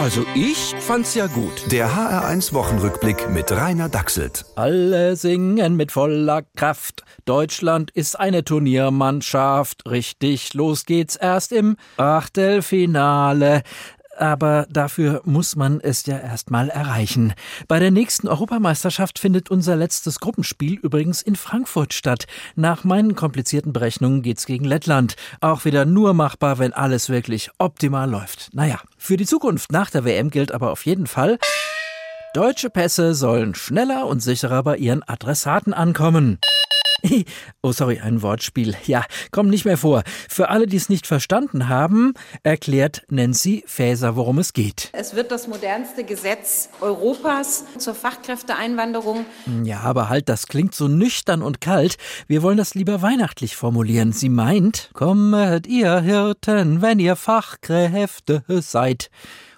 Also ich fand's ja gut. Der HR1 Wochenrückblick mit Rainer Dachselt. Alle singen mit voller Kraft. Deutschland ist eine Turniermannschaft. Richtig, los geht's erst im Achtelfinale aber dafür muss man es ja erstmal erreichen. Bei der nächsten Europameisterschaft findet unser letztes Gruppenspiel übrigens in Frankfurt statt. Nach meinen komplizierten Berechnungen geht's gegen Lettland. Auch wieder nur machbar, wenn alles wirklich optimal läuft. Naja, für die Zukunft nach der WM gilt aber auf jeden Fall, Deutsche Pässe sollen schneller und sicherer bei ihren Adressaten ankommen. Oh, sorry, ein Wortspiel. Ja, kommt nicht mehr vor. Für alle, die es nicht verstanden haben, erklärt Nancy Faeser, worum es geht. Es wird das modernste Gesetz Europas zur Fachkräfteeinwanderung. Ja, aber halt, das klingt so nüchtern und kalt. Wir wollen das lieber weihnachtlich formulieren. Sie meint, kommet ihr Hirten, wenn ihr Fachkräfte seid.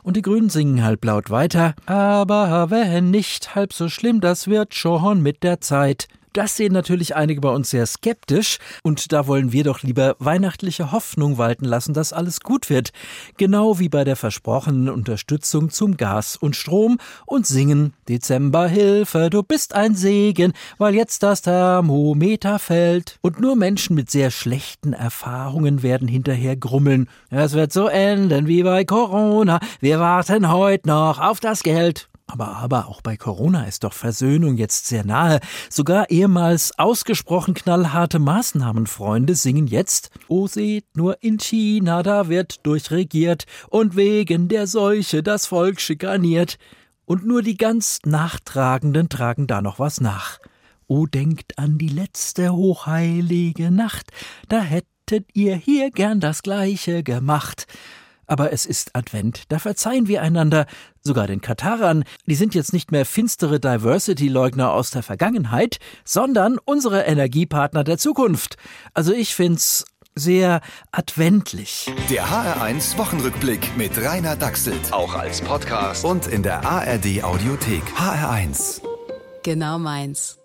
Und die Grünen singen halblaut weiter. Aber wenn nicht halb so schlimm, das wird schon mit der Zeit. Das sehen natürlich einige bei uns sehr skeptisch und da wollen wir doch lieber weihnachtliche Hoffnung walten lassen, dass alles gut wird. Genau wie bei der versprochenen Unterstützung zum Gas und Strom und singen Dezemberhilfe, du bist ein Segen, weil jetzt das Thermometer fällt. Und nur Menschen mit sehr schlechten Erfahrungen werden hinterher grummeln. Es wird so enden wie bei Corona. Wir warten heute noch auf das Geld. Aber, aber auch bei Corona ist doch Versöhnung jetzt sehr nahe. Sogar ehemals ausgesprochen knallharte Maßnahmenfreunde singen jetzt, Oh seht nur in China, da wird durchregiert und wegen der Seuche das Volk schikaniert. Und nur die ganz Nachtragenden tragen da noch was nach. Oh, denkt an die letzte hochheilige Nacht, da hättet ihr hier gern das Gleiche gemacht aber es ist Advent, da verzeihen wir einander, sogar den Katarern, die sind jetzt nicht mehr finstere Diversity-Leugner aus der Vergangenheit, sondern unsere Energiepartner der Zukunft. Also ich find's sehr adventlich. Der HR1 Wochenrückblick mit Rainer Dachselt. Auch als Podcast und in der ARD Audiothek. HR1. Genau meins.